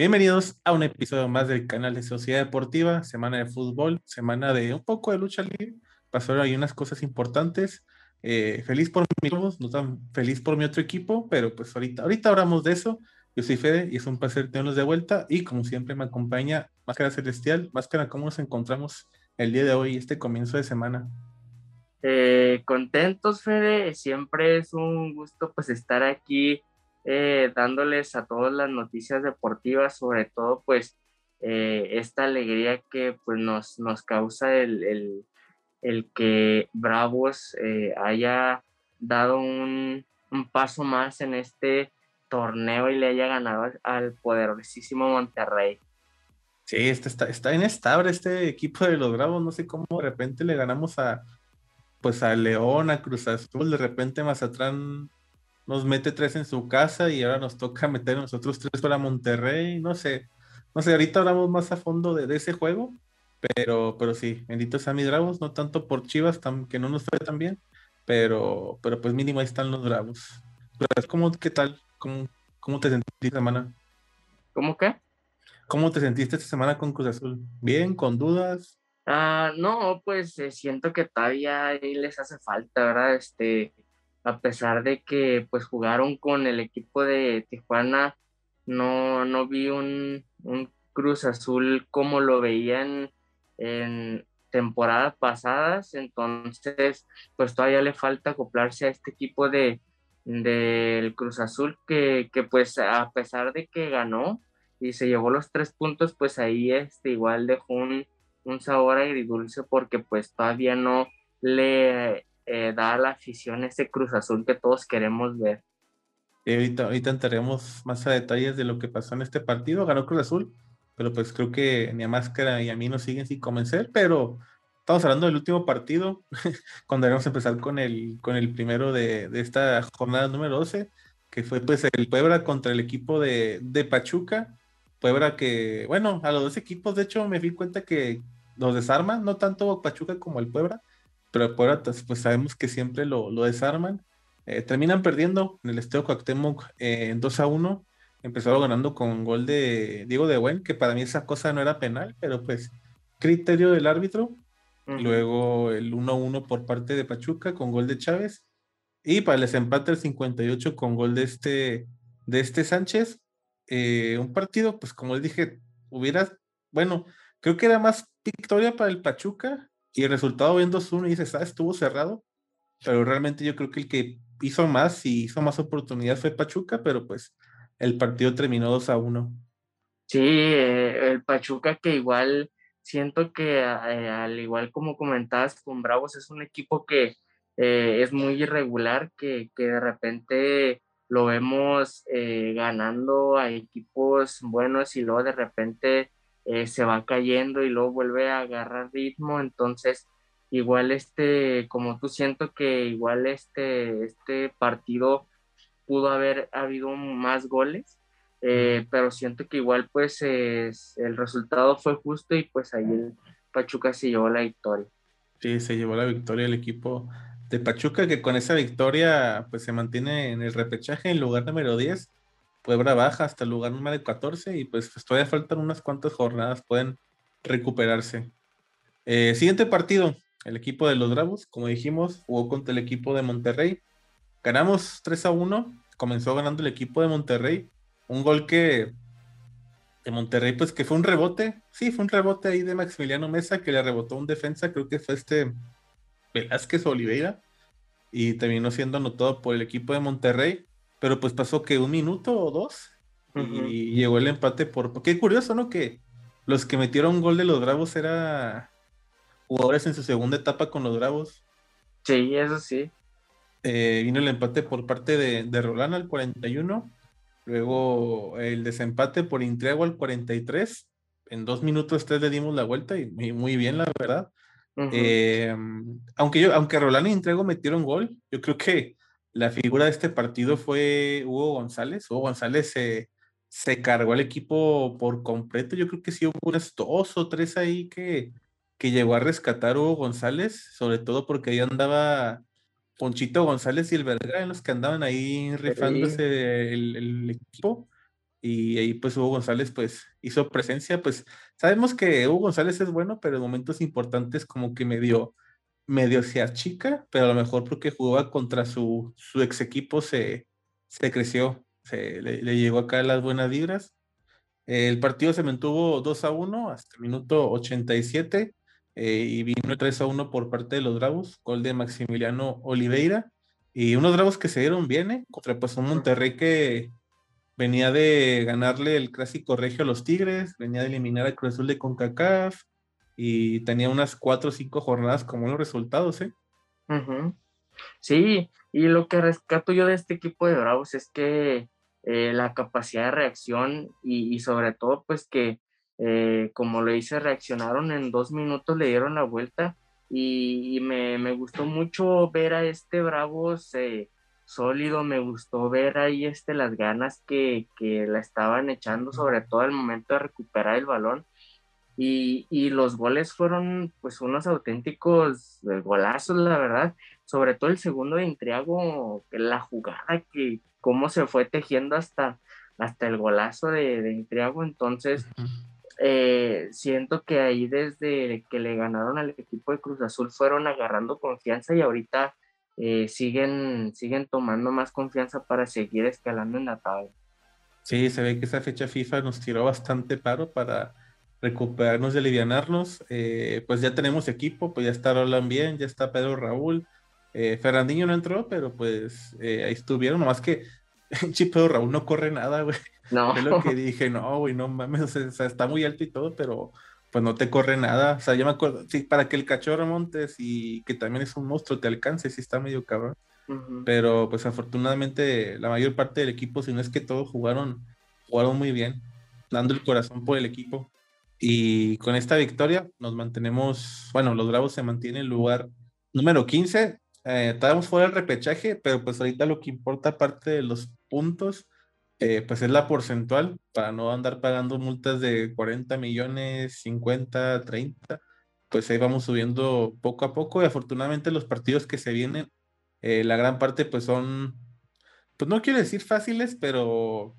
Bienvenidos a un episodio más del canal de Sociedad Deportiva, semana de fútbol, semana de un poco de lucha libre. Pasaron ahí unas cosas importantes. Eh, feliz por mi no tan feliz por mi otro equipo, pero pues ahorita, ahorita hablamos de eso. Yo soy Fede y es un placer tenerlos de vuelta y como siempre me acompaña Máscara Celestial. Máscara, ¿cómo nos encontramos el día de hoy, este comienzo de semana? Eh, contentos, Fede. Siempre es un gusto pues estar aquí eh, dándoles a todas las noticias deportivas, sobre todo pues eh, esta alegría que pues nos, nos causa el, el, que Bravos haya dado un, un, paso más en este torneo y le haya ganado al poderosísimo Monterrey. Sí, este está, está inestable este equipo de los Bravos, no sé cómo de repente le ganamos a pues a León, a Cruz Azul, de repente Mazatlán nos mete tres en su casa y ahora nos toca meter nosotros tres para Monterrey, no sé, no sé, ahorita hablamos más a fondo de, ese juego, pero, pero sí, benditos a mis Bravos, no tanto por Chivas, que no nos fue tan bien, pero, pero pues mínimo ahí están los Bravos. ¿Cómo, qué tal? ¿Cómo, cómo te sentiste esta semana? ¿Cómo qué? ¿Cómo te sentiste esta semana con Cruz Azul? ¿Bien? ¿Con dudas? Ah, no, pues eh, siento que todavía ahí les hace falta, ¿verdad? Este, a pesar de que pues jugaron con el equipo de Tijuana, no, no vi un, un Cruz Azul como lo veían en temporadas pasadas, entonces pues todavía le falta acoplarse a este equipo de del Cruz Azul que, que pues a pesar de que ganó y se llevó los tres puntos, pues ahí este igual dejó un, un sabor agridulce porque pues todavía no le eh, da a la afición ese Cruz Azul que todos queremos ver. ahorita, ahorita entraremos más a detalles de lo que pasó en este partido. Ganó Cruz Azul, pero pues creo que ni a Máscara y a mí nos siguen sin convencer, pero estamos hablando del último partido, cuando debemos empezar con el, con el primero de, de, esta jornada número 12, que fue pues el Puebla contra el equipo de, de Pachuca. Puebla que, bueno, a los dos equipos, de hecho, me di cuenta que los desarman, no tanto Pachuca como el Puebla, pero el Puebla, pues, sabemos que siempre lo, lo desarman. Eh, terminan perdiendo en el Estadio Cuauhtémoc eh, en 2 a 1. Empezaron ganando con gol de Diego de Buen, que para mí esa cosa no era penal, pero pues criterio del árbitro. Luego el 1-1 por parte de Pachuca con gol de Chávez. Y para el desempate el 58 con gol de este, de este Sánchez. Eh, un partido, pues como les dije, hubiera, bueno, creo que era más victoria para el Pachuca y el resultado viendo 2-1 y dices, ah, estuvo cerrado, pero realmente yo creo que el que hizo más y hizo más oportunidad fue Pachuca, pero pues el partido terminó 2 a 1. Sí, eh, el Pachuca que igual siento que eh, al igual como comentabas con Bravos es un equipo que es muy irregular, que, que de repente lo vemos eh, ganando a equipos buenos y luego de repente eh, se va cayendo y luego vuelve a agarrar ritmo, entonces igual este, como tú siento que igual este, este partido pudo haber habido más goles, eh, pero siento que igual pues el resultado fue justo y pues ahí el Pachuca se llevó la victoria. Sí, se llevó la victoria el equipo de Pachuca, que con esa victoria pues se mantiene en el repechaje en lugar número 10. Puebla baja hasta el lugar número 14 y pues, pues, todavía faltan unas cuantas jornadas, pueden recuperarse. Eh, siguiente partido, el equipo de los Bravos, como dijimos, jugó contra el equipo de Monterrey. Ganamos 3 a 1, comenzó ganando el equipo de Monterrey. Un gol que de Monterrey, pues que fue un rebote, sí, fue un rebote ahí de Maximiliano Mesa que le rebotó un defensa, creo que fue este Velázquez Oliveira y terminó siendo anotado por el equipo de Monterrey, pero pues pasó que un minuto o dos y llegó el empate por... Qué curioso, ¿no? Que los que metieron gol de los Bravos era jugadores en su segunda etapa con los Bravos. Sí, eso sí. Eh, vino el empate por parte de, de Roland al 41, luego el desempate por Intriago al 43. En dos minutos tres le dimos la vuelta y muy bien, la verdad. Eh, aunque yo, aunque Rolando y Entrego metieron gol, yo creo que la figura de este partido fue Hugo González. Hugo González se, se cargó al equipo por completo. Yo creo que sí hubo unas dos o tres ahí que, que llegó a rescatar Hugo González, sobre todo porque ahí andaba Ponchito González y el Vergara, los que andaban ahí rifándose el, el, equipo. y ahí pues Hugo González pues hizo presencia, pues sabemos que Hugo González es bueno, pero en momentos importantes como que medio, medio se achica, pero a lo mejor porque jugaba contra su, su ex equipo se, se creció, se, le, llegó acá las buenas vibras. El partido se mantuvo 2 a 1 hasta el minuto 87 eh, y vino 3 a 1 por parte de los Bravos, gol de Maximiliano Oliveira. Y unos Bravos que se dieron bien, ¿eh? contra pues un Monterrey que venía de ganarle el clásico regio a los Tigres, venía de eliminar al Cruz Azul de CONCACAF y tenía unas cuatro o cinco jornadas como los resultados, ¿eh? Sí, y lo que rescato yo de este equipo de Bravos es que eh, la capacidad de reacción y, sobre todo pues que eh, como lo hice reaccionaron en dos minutos, le dieron la vuelta y, me, me, gustó mucho ver a este Bravos eh, sólido, me gustó ver ahí este, las ganas que, que la estaban echando, sobre todo al momento de recuperar el balón. Y, y, los goles fueron pues unos auténticos eh, golazos, la verdad. Sobre todo el segundo de Intriago, la jugada que cómo se fue tejiendo hasta, hasta el golazo de, de Intriago. Entonces, eh, siento que ahí desde que le ganaron al equipo de Cruz Azul fueron agarrando confianza y ahorita eh, siguen, siguen tomando más confianza para seguir escalando en la tabla. Sí, se ve que esa fecha FIFA nos tiró bastante paro para recuperarnos y alivianarnos. Eh, pues ya tenemos equipo, pues ya está Roland bien, ya está Pedro Raúl. Eh, Fernandinho no entró, pero pues ahí estuvieron, nomás que Pedro Raúl no corre nada, güey. No. Es lo que dije, no, güey, no mames, o sea, está muy alto y todo, pero pues no te corre nada. O sea, yo me acuerdo, sí, para que el cachorro montes y que también es un monstruo te alcance, sí está medio cabrón. Pero pues afortunadamente la mayor parte del equipo, si no es que todos jugaron, jugaron muy bien, dando el corazón por el equipo. Y con esta victoria nos mantenemos, bueno, los Bravos se mantienen en lugar número 15. Eh, estábamos fuera del repechaje, pero pues ahorita lo que importa aparte de los puntos eh, pues es la porcentual para no andar pagando multas de 40 millones, 50, 30. Pues ahí vamos subiendo poco a poco y afortunadamente los partidos que se vienen, eh, la gran parte pues son, pues no quiero decir fáciles, pero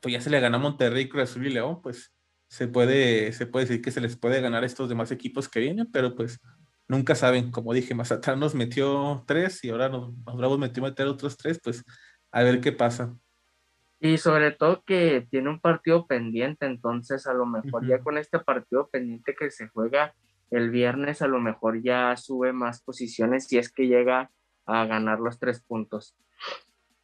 pues ya se le ganó a Monterrey, Cruz Azul y León, pues se puede, se puede decir que se les puede ganar a estos demás equipos que vienen, pero pues nunca saben, como dije, Mazatlán nos metió tres y ahora nos, nos Bravos metió meter otros tres, pues a ver qué pasa. Y sobre todo que tiene un partido pendiente, entonces a lo mejor ya con este partido pendiente que se juega el viernes, a lo mejor ya sube más posiciones si es que llega a ganar los tres puntos.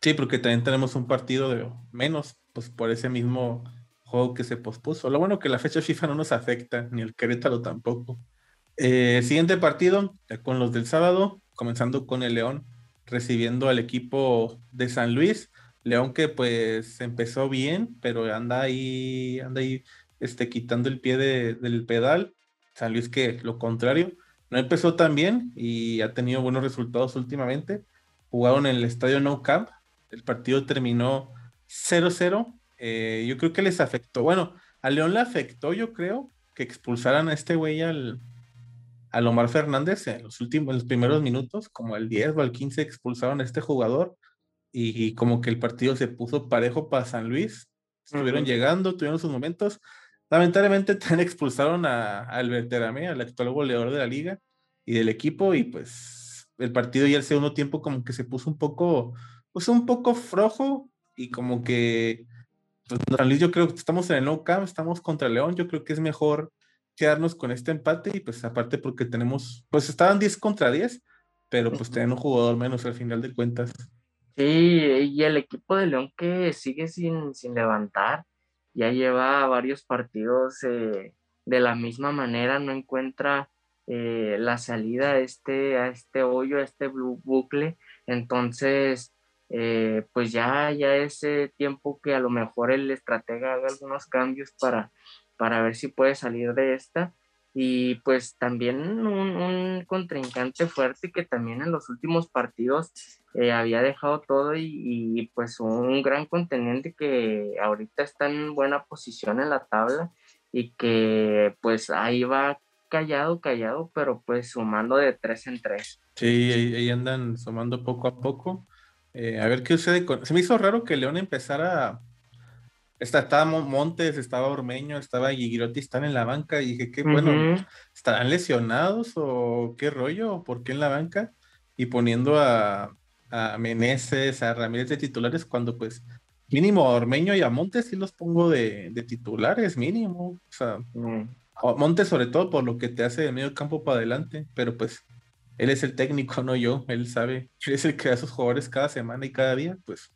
Sí, porque también tenemos un partido de menos, pues por ese mismo juego que se pospuso. Lo bueno que la fecha FIFA no nos afecta, ni el Querétaro tampoco. Eh, siguiente partido, con los del sábado, comenzando con el León, recibiendo al equipo de San Luis. León que pues empezó bien, pero anda ahí, anda ahí este, quitando el pie del pedal. San Luis que lo contrario, no empezó tan bien y ha tenido buenos resultados últimamente. Jugaron en el estadio No Camp, el partido terminó 0-0. Eh, yo creo que les afectó, bueno, a León le afectó, yo creo, que expulsaran a este güey al, a Omar Fernández en los últimos, en los primeros minutos, como el 10 o al 15 expulsaron a este jugador y como que el partido se puso parejo para San Luis. Estuvieron llegando, tuvieron sus momentos. Lamentablemente también expulsaron a, a Albert al actual goleador de la liga y del equipo, y pues el partido ya el segundo tiempo como que se puso un poco, pues un poco flojo y como que pues, San Luis yo creo que estamos en el no camp, estamos contra León, yo creo que es mejor quedarnos con este empate y pues aparte porque tenemos, pues estaban 10 contra 10, pero pues tienen un jugador menos al final de cuentas. Sí, y el equipo de León que sigue sin, sin levantar, ya lleva varios partidos eh, de la misma manera, no encuentra eh, la salida a este, a este hoyo, a este bucle. Entonces, eh, pues ya, ya es tiempo que a lo mejor el estratega haga algunos cambios para, para ver si puede salir de esta y pues también un, un, contrincante fuerte que también en los últimos partidos eh, había dejado todo y, pues un gran contendiente que ahorita está en buena posición en la tabla y que pues ahí va callado, callado, pero pues sumando de tres en tres. Sí, ahí, andan sumando poco a poco. Eh, a ver qué sucede con... Se me hizo raro que León empezara estaba Montes, estaba Ormeño, estaba Gigirotti, están en la banca y dije, qué bueno, ¿estarán lesionados o qué rollo? ¿Por qué en la banca? Y poniendo a, a Meneses, a Ramírez de titulares, cuando pues mínimo a Ormeño y a Montes sí los pongo de, titulares, mínimo. O sea, mm. Montes sobre todo por lo que te hace de medio campo para adelante, pero pues él es el técnico, no yo, él sabe, él es el que da a sus jugadores cada semana y cada día, pues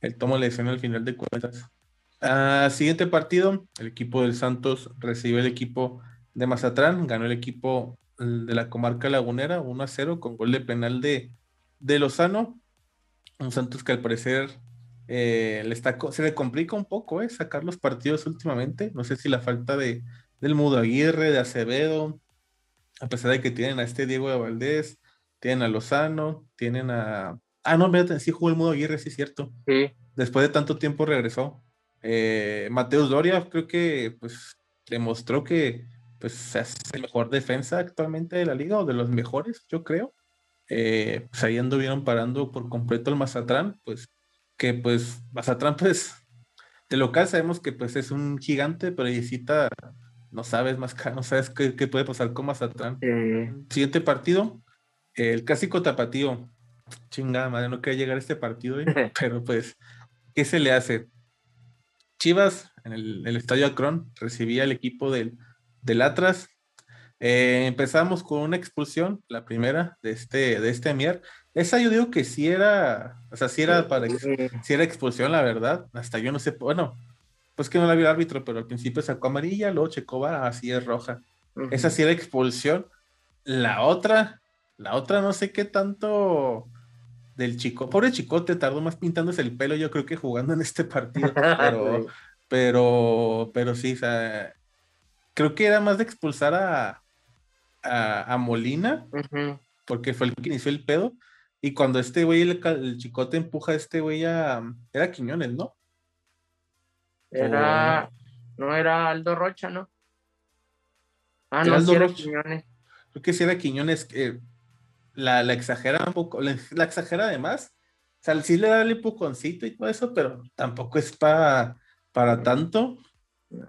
él toma la decisión al final de cuentas. Ah, siguiente partido, el equipo del Santos recibe el equipo de Mazatlán, ganó el equipo de la comarca lagunera 1 a 0 con gol de penal de, de Lozano, un Santos que al parecer eh, le está, se le complica un poco eh, sacar los partidos últimamente. No sé si la falta de, del Mudo Aguirre, de Acevedo, a pesar de que tienen a este Diego de Valdés, tienen a Lozano, tienen a. Ah, no, sí jugó el Mudo Aguirre, sí es cierto. Sí. Después de tanto tiempo regresó. Eh, Mateus Doria creo que pues demostró que pues es el mejor defensa actualmente de la liga o de los mejores, yo creo. Eh, pues ahí anduvieron parando por completo el Mazatlán, pues que pues Mazatlán pues de local sabemos que pues es un gigante, pero visita no sabes más no sabes qué, puede pasar con Mazatlán. Siguiente partido, el clásico tapatío. Chingada madre, no quería llegar a este partido, pero pues, ¿qué se le hace? Chivas en el, estadio Acron recibía el equipo del, del Atlas. Eh, empezamos con una expulsión, la primera de este, de este Mier. Esa yo digo que sí era, o sea, sí era para, sí era expulsión, la verdad. Hasta yo no sé, bueno, pues que no la vio el árbitro, pero al principio sacó amarilla, luego Checova así es roja. Esa sí era expulsión. La otra, la otra no sé qué tanto del chico, pobre chicote, tardó más pintándose el pelo, yo creo que jugando en este partido, pero, pero, pero sí, o sea, creo que era más de expulsar a, a, Molina, porque fue el que inició el pedo, y cuando este güey, el, chicote empuja a este güey a, era Quiñones, ¿no? Era, no era Aldo Rocha, ¿no? Ah, no, Aldo era Quiñones. Creo que sí era Quiñones, que la, la, exagera un poco, la, exagera además. O sea, sí le da el empujoncito y todo eso, pero tampoco es para, para tanto.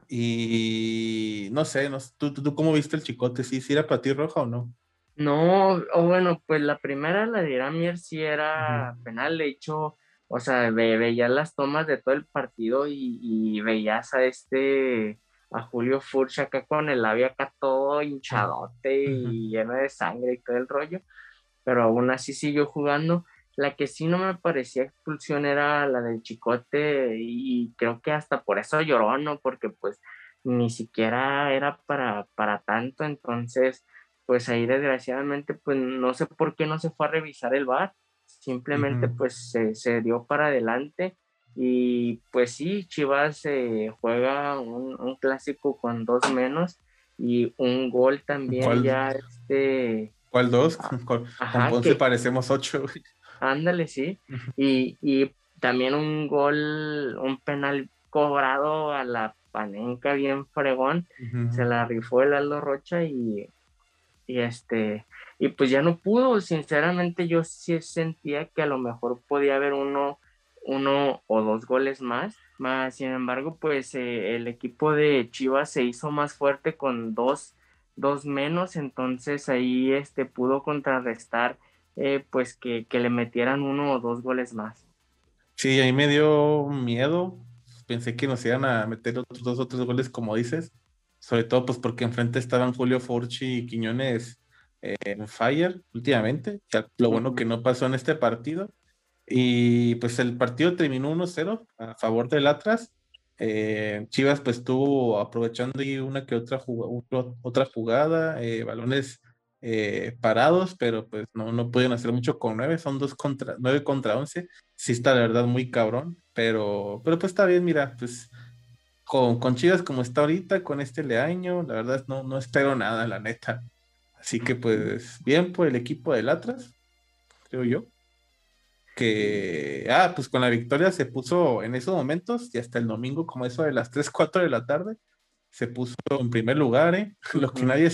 Y no sé, no, ¿tú, ¿tú, cómo viste el chicote? ¿Sí, sí era para ti roja o no? No, o bueno, pues la primera, la de Iramier, sí era penal. De hecho, o sea, veías las tomas de todo el partido y, veías a este, a Julio Furch acá con el labio acá todo hinchadote y lleno de sangre y todo el rollo, pero aún así siguió jugando. La que sí no me parecía expulsión era la del Chicote y creo que hasta por eso lloró, ¿no? Porque pues ni siquiera era para, para tanto, entonces pues ahí desgraciadamente pues no sé por qué no se fue a revisar el bar simplemente pues se, dio para adelante y pues sí, Chivas eh, juega un, clásico con dos menos y un gol también ya este... ¿Cuál dos? Ah, con, Ponce parecemos ocho. Ándale, sí. y, y también un gol, un penal cobrado a la panenca bien fregón. Se la rifó el Aldo Rocha y, y este y pues ya no pudo, sinceramente yo sí sentía que a lo mejor podía haber uno, uno o dos goles más, más sin embargo pues eh, el equipo de Chivas se hizo más fuerte con dos, dos menos, entonces ahí este pudo contrarrestar eh, pues que, que, le metieran uno o dos goles más. Sí, ahí me dio miedo, pensé que nos iban a meter otros dos o tres goles como dices, sobre todo pues porque enfrente estaban Julio Forchi y Quiñones en Fire últimamente. lo bueno que no pasó en este partido. Y pues el partido terminó 1-0 a favor del Atlas. Eh, Chivas pues estuvo aprovechando y una que otra, jugada, otra jugada, eh, balones eh, parados, pero pues no, no pudieron hacer mucho con nueve, son dos contra, nueve contra once. Sí está la verdad muy cabrón, pero, pero pues está bien, mira, pues con, con Chivas como está ahorita, con este leaño, la verdad no, no espero nada, la neta. Así que pues bien por el equipo del Atlas, creo yo. Que, ah, pues con la victoria se puso en esos momentos y hasta el domingo, como eso de las 3, 4 de la tarde, se puso en primer lugar, ¿eh? Lo que nadie,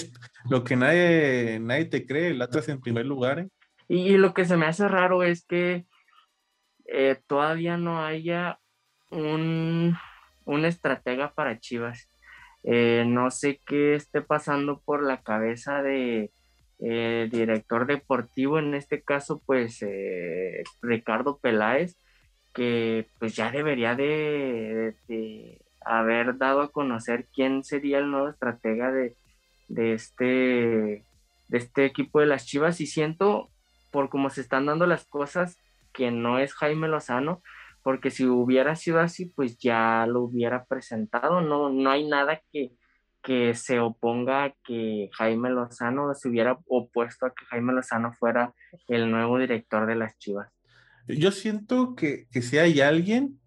lo que nadie, nadie te cree, el Atlas en primer lugar, ¿eh? Y, lo que se me hace raro es que eh, todavía no haya un, un estratega para Chivas. Eh, no sé qué esté pasando por la cabeza de eh, director deportivo, en este caso, pues eh, Ricardo Peláez, que pues ya debería de, haber dado a conocer quién sería el nuevo estratega de, de, este, de este equipo de las Chivas. Y siento por cómo se están dando las cosas que no es Jaime Lozano, porque si hubiera sido así, pues ya lo hubiera presentado, no, no hay nada que, que se oponga a que Jaime Lozano se hubiera opuesto a que Jaime Lozano fuera el nuevo director de las Chivas. Yo siento que, que si hay alguien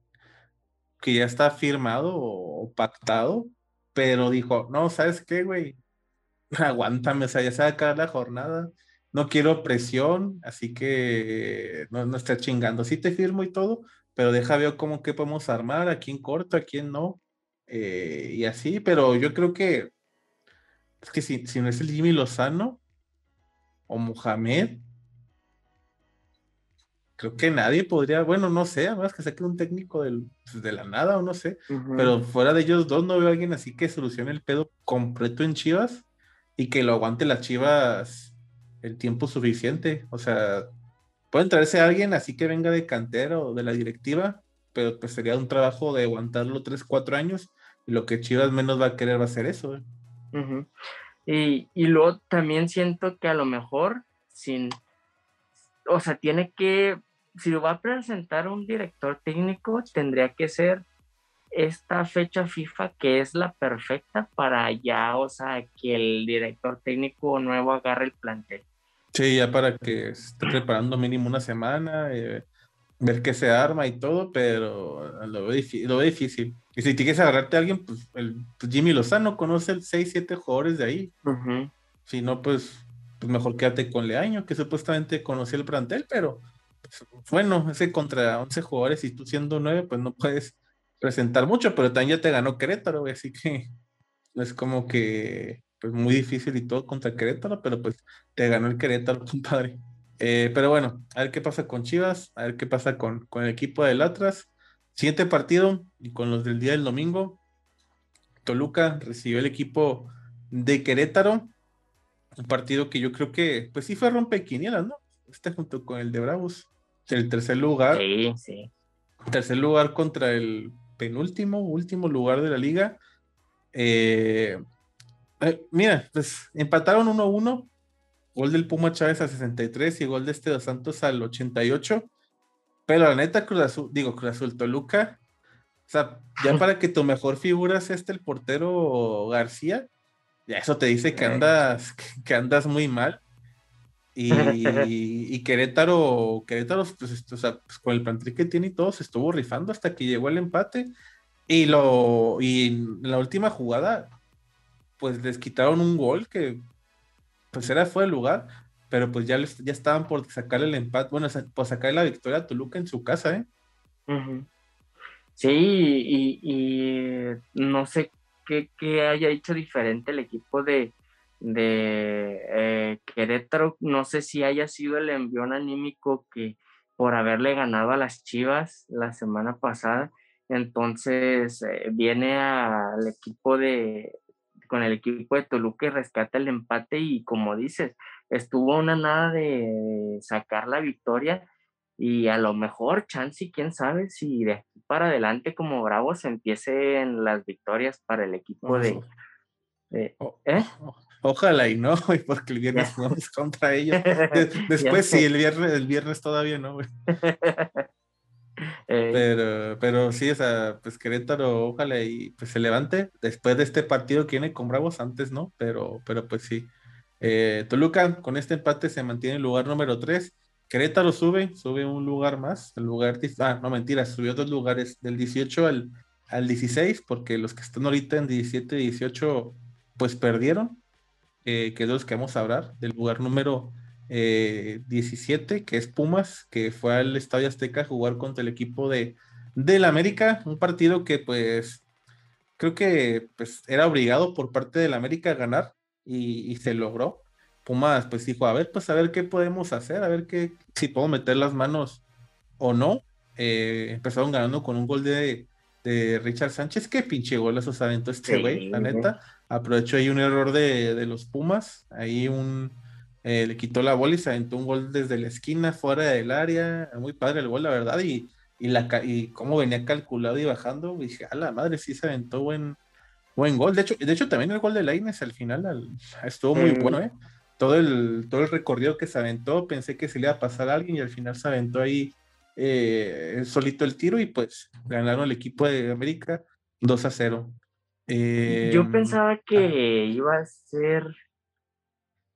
que ya está firmado o pactado, pero dijo, no, ¿sabes qué, güey? Aguántame, o sea, ya se va a acabar la jornada, no quiero presión, así que no, no está chingando. Sí te firmo y todo, pero deja ver cómo que podemos armar, a quién corto, a quién no, eh, y así, pero yo creo que es que si, si no es el Jimmy Lozano o Mohamed, creo que nadie podría, bueno, no sé, además que saque un técnico del, pues, de la nada o no sé, pero fuera de ellos dos no veo a alguien así que solucione el pedo completo en Chivas y que lo aguante las Chivas el tiempo suficiente. O sea, pueden traerse a alguien así que venga de cantera o de la directiva, pero pues sería un trabajo de aguantarlo tres, cuatro años. Y lo que Chivas menos va a querer va a ser eso. y, y, luego también siento que a lo mejor, sin, o sea, tiene que, si lo va a presentar un director técnico, tendría que ser esta fecha FIFA que es la perfecta para ya, o sea, que el director técnico nuevo agarre el plantel. Sí, ya para que esté preparando mínimo una semana, eh, ver qué se arma y todo, pero lo veo, lo difícil. Y si tienes que agarrarte a alguien, pues, el, pues, Jimmy Lozano conoce el 6, 7 jugadores de ahí. Si no, pues, pues, mejor quédate con Leaño, que supuestamente conocía el plantel, pero pues, bueno, ese contra 11 jugadores y tú siendo 9, pues no puedes presentar mucho, pero también ya te ganó Querétaro, así que es como que pues muy difícil y todo contra Querétaro, pero pues te ganó el Querétaro, compadre. Eh, pero bueno, a ver qué pasa con Chivas, a ver qué pasa con, con el equipo del Atlas. Siguiente partido, y con los del día del domingo, Toluca recibió el equipo de Querétaro. Un partido que yo creo que, pues sí fue rompequinielas, ¿no? Este junto con el de Bravos. El tercer lugar. Sí, sí. Tercer lugar contra el penúltimo, último lugar de la liga. Eh, eh, mira, pues empataron 1-1, gol del Puma Chávez a 63 y gol de este Dos Santos al 88. Pero la neta, Cruz Azul, digo, Cruz Azul Toluca, o sea, ya para que tu mejor figura sea este el portero García, ya eso te dice que andas, que andas muy mal. Y, y Querétaro, Querétaro, pues, o sea, pues, con el plantel que tiene y todo, se estuvo rifando hasta que llegó el empate. Y lo, y en la última jugada, pues les quitaron un gol que pues era fuera de lugar, pero pues ya, ya estaban por sacar el empate, bueno, por sacar la victoria a Toluca en su casa, ¿eh? Sí, y, no sé qué, haya hecho diferente el equipo de, de eh, Querétaro, no sé si haya sido el envión anímico que por haberle ganado a las Chivas la semana pasada, entonces eh, viene al equipo de, con el equipo de Toluca y rescata el empate y como dices, estuvo una nada de sacar la victoria y a lo mejor chance quién sabe si de aquí para adelante como Bravos empiecen las victorias para el equipo de, ¿eh? Ojalá y no, porque el viernes jugamos contra ellos. Después sí, el viernes, el viernes todavía no, Pero, pero sí, o sea, pues Querétaro, ojalá y pues se levante. Después de este partido que viene con Bravos, antes no, pero, pero pues sí. Eh, Toluca con este empate se mantiene en lugar número 3. Querétaro sube, sube un lugar más, el lugar, ah, no mentira, subió dos lugares, del 18 al, al 16, porque los que están ahorita en 17 y 18, pues perdieron, eh, que es los que vamos a hablar, del lugar número 17, eh, que es Pumas, que fue al Estadio Azteca a jugar contra el equipo de del América, un partido que pues creo que pues era obligado por parte del América a ganar y, se logró. Pumas pues dijo, a ver, pues a ver qué podemos hacer, a ver qué, si puedo meter las manos o no. Eh, empezaron ganando con un gol de, de Richard Sánchez, qué pinche golazos aventó este güey, la neta. Aprovechó ahí un error de, los Pumas, ahí un eh, le quitó la bola y se aventó un gol desde la esquina, fuera del área, muy padre el gol, la verdad, y, y, la, y cómo venía calculado y bajando, dije, a la madre, sí se aventó buen, buen gol. De hecho, de hecho también el gol de Laines al final estuvo muy bueno, ¿eh? Todo el, todo el recorrido que se aventó, pensé que se le iba a pasar a alguien y al final se aventó ahí eh, solito el tiro y pues ganaron el equipo de América 2 a 0. Yo em, pensaba que iba a ser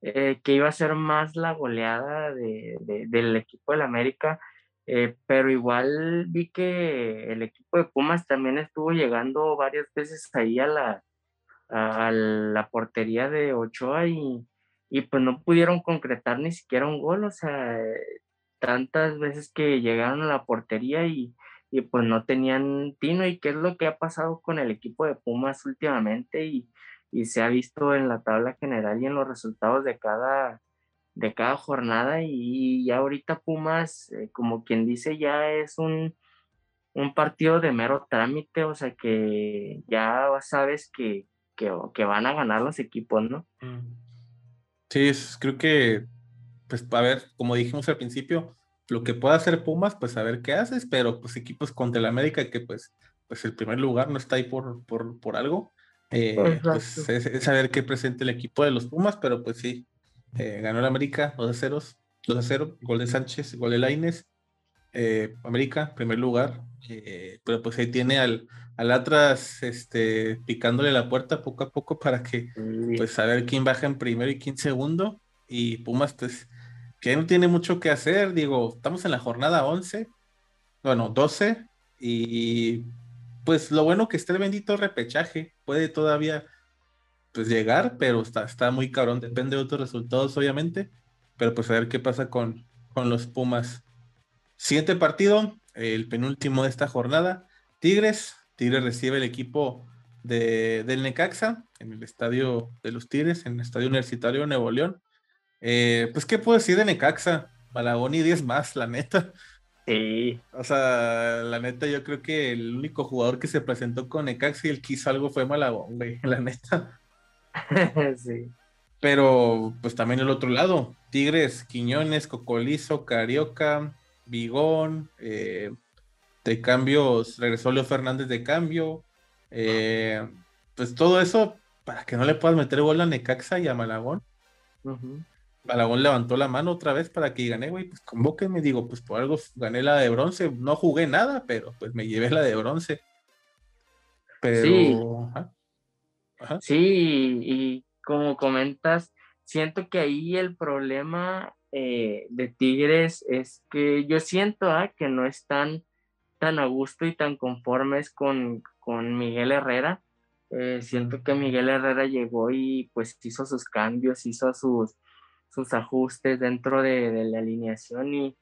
eh, que iba a ser más la goleada de, del equipo del América, eh, pero igual vi que el equipo de Pumas también estuvo llegando varias veces ahí a la, a la portería de Ochoa y, y pues no pudieron concretar ni siquiera un gol, o sea, tantas veces que llegaron a la portería y, pues no tenían tino y qué es lo que ha pasado con el equipo de Pumas últimamente y, se ha visto en la tabla general y en los resultados de cada, de cada jornada y ya ahorita Pumas, eh, como quien dice, ya es un, partido de mero trámite, o sea que ya sabes que, que, van a ganar los equipos, ¿no? Sí, creo que pues a ver, como dijimos al principio, lo que pueda hacer Pumas, pues a ver qué haces, pero pues equipos contra el América que pues, pues el primer lugar no está ahí por, por, por algo, eh, pues es, saber qué presenta el equipo de los Pumas, pero pues sí, eh, ganó el América 2 a 0, 2 a 0, gol de Sánchez, gol de Laines, eh, América, primer lugar, pero pues ahí tiene al, al Atlas este, picándole la puerta poco a poco para que, pues, saber quién baja en primero y quién segundo, y Pumas, pues, que no tiene mucho que hacer, digo, estamos en la jornada 11, bueno, 12, y pues lo bueno que esté el bendito repechaje, puede todavía pues llegar, pero está, está muy cabrón, depende de otros resultados obviamente, pero pues a ver qué pasa con, con los Pumas. Siguiente partido, el penúltimo de esta jornada, Tigres, Tigres recibe el equipo de, del Necaxa en el estadio de los Tigres, en el estadio universitario de Nuevo León. Eh, pues, ¿qué puedo decir de Necaxa? Y 10 más, la neta. Sí. O sea, la neta, yo creo que el único jugador que se presentó con Necaxa y el que hizo algo fue Malagón, güey, la neta. sí. Pero, pues también el otro lado, Tigres, Quiñones, Cocolizo, Carioca, Bigón, eh, de cambios, regresó Leo Fernández de cambio, eh, pues todo eso para que no le puedas meter gol a Necaxa y a Malagón. Balagón levantó la mano otra vez para que gané, güey, pues convóquenme, digo, pues por algo gané la de bronce, no jugué nada, pero pues me llevé la de bronce. Pero... Sí, sí y como comentas, siento que ahí el problema eh, de Tigres es que yo siento ah, que no están tan a gusto y tan conformes con, con Miguel Herrera. Eh, siento que Miguel Herrera llegó y pues hizo sus cambios, hizo sus sus ajustes dentro de, la alineación y,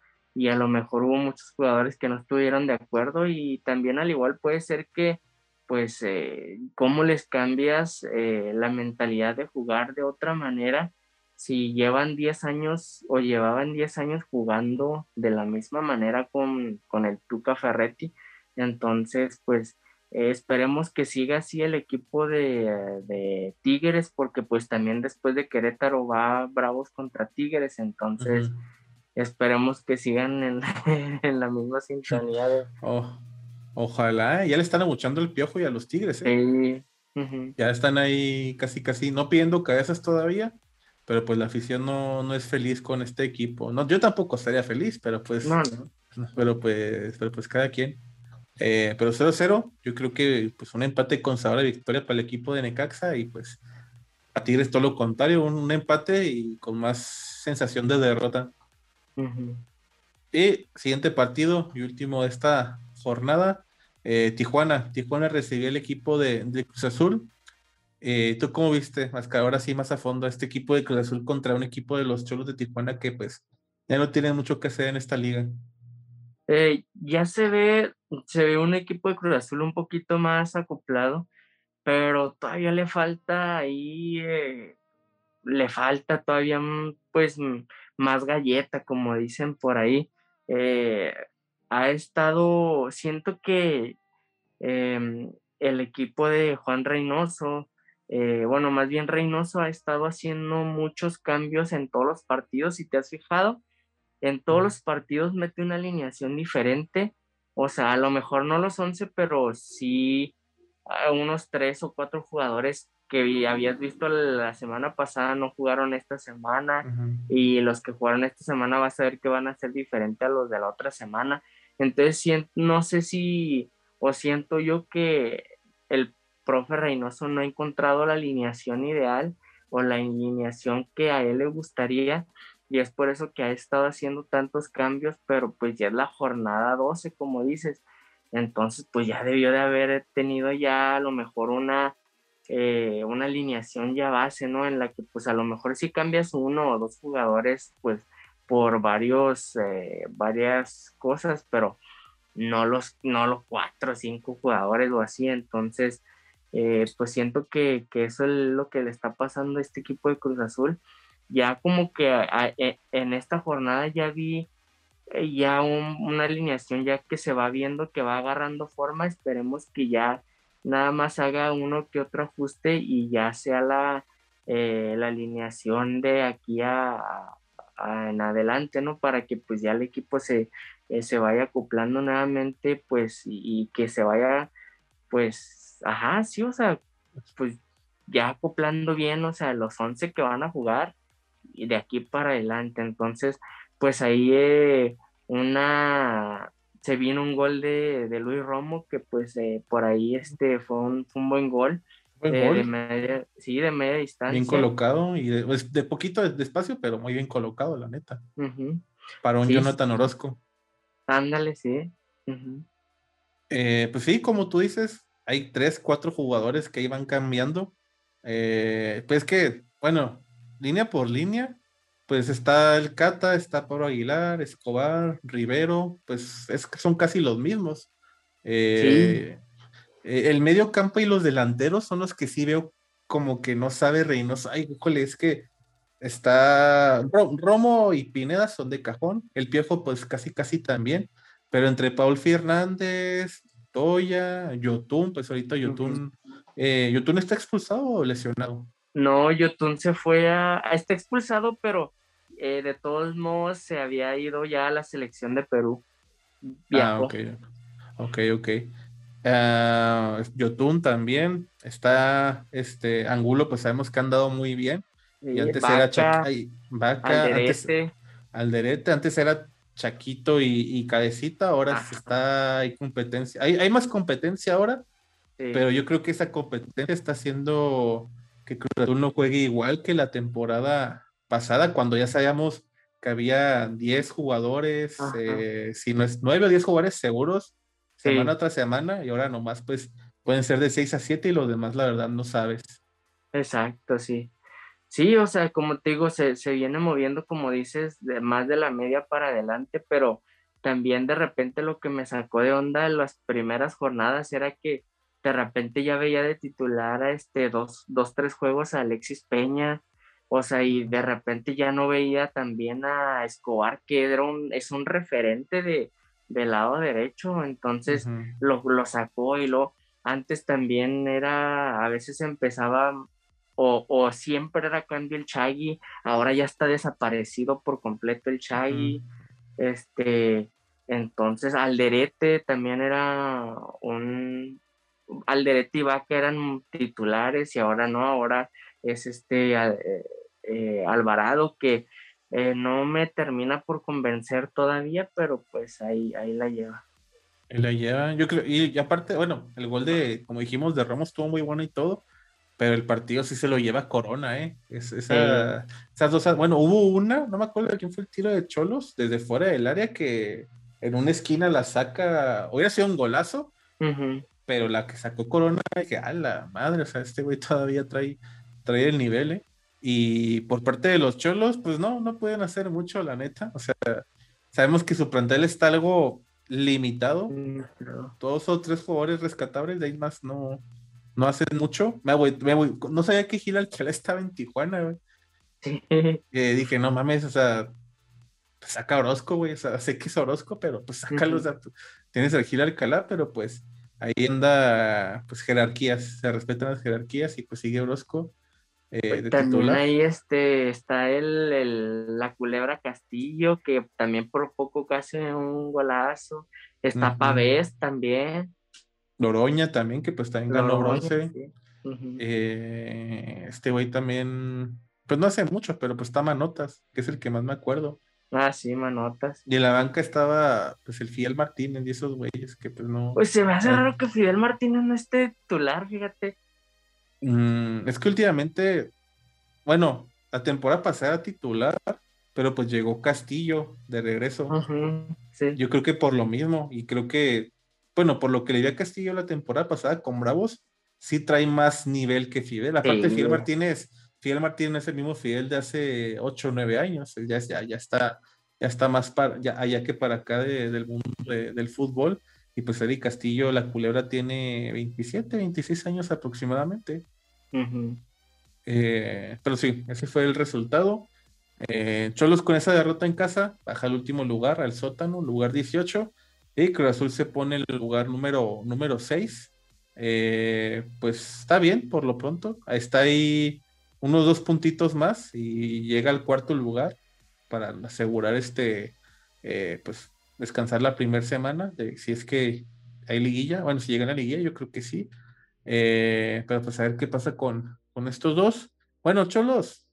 a lo mejor hubo muchos jugadores que no estuvieron de acuerdo y también al igual puede ser que pues eh, cómo les cambias eh, la mentalidad de jugar de otra manera si llevan 10 años o llevaban 10 años jugando de la misma manera con, con el Tuca Ferretti. Entonces pues eh, esperemos que siga así el equipo de, Tigres, porque pues también después de Querétaro va Bravos contra Tigres, entonces esperemos que sigan en, en la misma sintonía. De... Oh, ojalá, ya le están abuchando el piojo y a los Tigres. ¿eh? Ya están ahí casi, casi, no pidiendo cabezas todavía, pero pues la afición no, no es feliz con este equipo. No, yo tampoco estaría feliz, pero pues, no, no. pero pues, pero pues cada quien. Eh, pero 0-0, yo creo que pues un empate con sabor de victoria para el equipo de Necaxa y pues a Tigres todo lo contrario, un, empate y con más sensación de derrota. Y siguiente partido y último de esta jornada, eh, Tijuana. Tijuana recibió el equipo de, Cruz Azul. Eh, ¿Tú cómo viste, más que ahora sí más a fondo, este equipo de Cruz Azul contra un equipo de los Cholos de Tijuana que pues ya no tienen mucho que hacer en esta liga? Eh, ya se ve, se ve un equipo de Cruz Azul un poquito más acoplado, pero todavía le falta ahí, eh, le falta todavía mm, pues más galleta, como dicen por ahí. Eh, ha estado, siento que em, el equipo de Juan Reynoso, eh, bueno, más bien Reynoso ha estado haciendo muchos cambios en todos los partidos, si te has fijado, en todos los partidos mete una alineación diferente, o sea, a lo mejor no los 11, pero sí unos tres o cuatro jugadores que habías visto la semana pasada no jugaron esta semana y los que jugaron esta semana vas a ver que van a ser diferentes a los de la otra semana. Entonces, no sé si o siento yo que el profe Reynoso no ha encontrado la alineación ideal o la alineación que a él le gustaría y es por eso que ha estado haciendo tantos cambios, pero pues ya es la jornada 12, como dices. Entonces, pues ya debió de haber tenido ya a lo mejor una, eh, una alineación ya base, ¿no? En la que pues a lo mejor si cambias uno o dos jugadores, pues por varios, eh, varias cosas, pero no los, no los cuatro o cinco jugadores o así. Entonces, eh, pues siento que, que, eso es lo que le está pasando a este equipo de Cruz Azul. Ya como que e, en esta jornada ya vi eh, ya una alineación ya que se va viendo que va agarrando forma. Esperemos que ya nada más haga uno que otro ajuste y ya sea la, eh, la alineación de aquí a, en adelante, ¿no? Para que pues ya el equipo se, eh, se vaya acoplando nuevamente, pues, y, que se vaya, pues, ajá, sí, o sea, pues ya acoplando bien, o sea, los 11 que van a jugar y de aquí para adelante. Entonces, pues ahí eh, una se vino un gol de, de Luis Romo que pues eh, por ahí este fue un, un buen gol. De media, sí, de media distancia. Bien colocado y de, pues, de poquito de espacio, pero muy bien colocado, la neta. Para un Jonathan Orozco. Ándale, sí. Eh, pues sí, como tú dices, hay tres, cuatro jugadores que iban cambiando. Eh, pues que, bueno, línea por línea, pues está el Cata, está Pablo Aguilar, Escobar, Rivero, pues es que son casi los mismos. Eh, el medio campo y los delanteros son los que sí veo como que no sabe Reynoso. Ay, híjole, es que Está Romo y Pineda son de cajón, el Piojo pues casi casi también, pero entre Paul Fernández, Toya, Yotun, pues ahorita Yotun, eh, ¿Yotun está expulsado o lesionado? No, Yotun se fue a, está expulsado, pero eh, de todos modos se había ido ya a la selección de Perú. Ah, ok, ok, ok. Ah, Yotun también está, este, Angulo, pues sabemos que han dado muy bien y antes era Chaquito, Vaca, Alderete. Antes, antes era Chaquito y, Cabecita, ahora está, hay competencia, hay, hay más competencia ahora, pero yo creo que esa competencia está haciendo que Cruz Azul no juegue igual que la temporada pasada, cuando ya sabíamos que había 10 jugadores, eh, si no es 9 o 10 jugadores seguros, semana tras semana, y ahora nomás pues pueden ser de 6 a 7 y los demás la verdad no sabes. Exacto, sí. Sí, o sea, como te digo, se, viene moviendo, como dices, de más de la media para adelante, pero también de repente lo que me sacó de onda en las primeras jornadas era que de repente ya veía de titular a este dos, dos, tres juegos a Alexis Peña, o sea, y de repente ya no veía también a Escobar, que era un, es un referente de, del lado derecho, entonces lo, lo sacó y lo antes también era, a veces empezaba o, siempre era cambio el Chagui, ahora ya está desaparecido por completo el Chagui. Este, entonces Alderete también era un Alderete Vaca eran titulares y ahora no, ahora es este eh, eh, Alvarado que eh, no me termina por convencer todavía, pero pues ahí, ahí la lleva. Ahí la lleva, yo creo, y, aparte, bueno, el gol de, como dijimos, de Ramos estuvo muy bueno y todo, pero el partido sí se lo lleva Corona, ¿eh? esa, Esas dos, bueno, hubo una, no me acuerdo de quién fue el tiro de Cholos, desde fuera del área que en una esquina la saca, hubiera sido un golazo, pero la que sacó Corona, dije, a la madre, o sea, este güey todavía trae, trae el nivel, ¿eh? Y por parte de los Cholos, pues no, no pueden hacer mucho, la neta, o sea, sabemos que su plantel está algo limitado, todos o tres jugadores rescatables, de ahí más no no hace mucho, me voy, me voy, no sabía que Gil Alcalá estaba en Tijuana, güey. dije, no mames, o sea, pues saca Orozco, güey, o sea, sé que es Orozco, pero pues sácalo, o sea, tienes al Gil Alcalá, pero pues ahí anda, pues jerarquías, se respetan las jerarquías y pues sigue Orozco. Eh, pues también ahí este, está el, la culebra Castillo, que también por poco casi un golazo. Está Pavés también. Loroña también, que pues también ganó bronce. Eh, este güey también, pues no hace mucho, pero pues está Manotas, que es el que más me acuerdo. Ah, sí, Manotas. Y en la banca estaba pues el Fidel Martínez y esos güeyes que pues no. Pues se me hace raro que Fidel Martínez no esté titular, fíjate. Mm, es que últimamente, bueno, la temporada pasada titular, pero pues llegó Castillo de regreso. Yo creo que por lo mismo, y creo que, bueno, por lo que le di a Castillo la temporada pasada con Bravos, sí trae más nivel que Fidel. Aparte, Fidel Martínez, Fidel Martínez es el mismo Fidel de hace 8 o 9 años. Ya, ya, ya está, ya está más para, ya, allá que para acá del mundo del fútbol. Y pues Eddie Castillo, la culebra, tiene 27, 26 años aproximadamente. Eh, pero sí, ese fue el resultado. Eh, Cholos con esa derrota en casa baja al último lugar, al sótano, lugar 18. Y Cruz Azul se pone en el lugar número, número 6 eh, pues está bien por lo pronto. Está ahí unos dos puntitos más y llega al cuarto lugar para asegurar este, eh, pues descansar la primera semana, de, si es que hay liguilla. Bueno, si llega a la liguilla, yo creo que sí. Eh, pero pues a ver qué pasa con, con estos dos. Bueno, Cholos,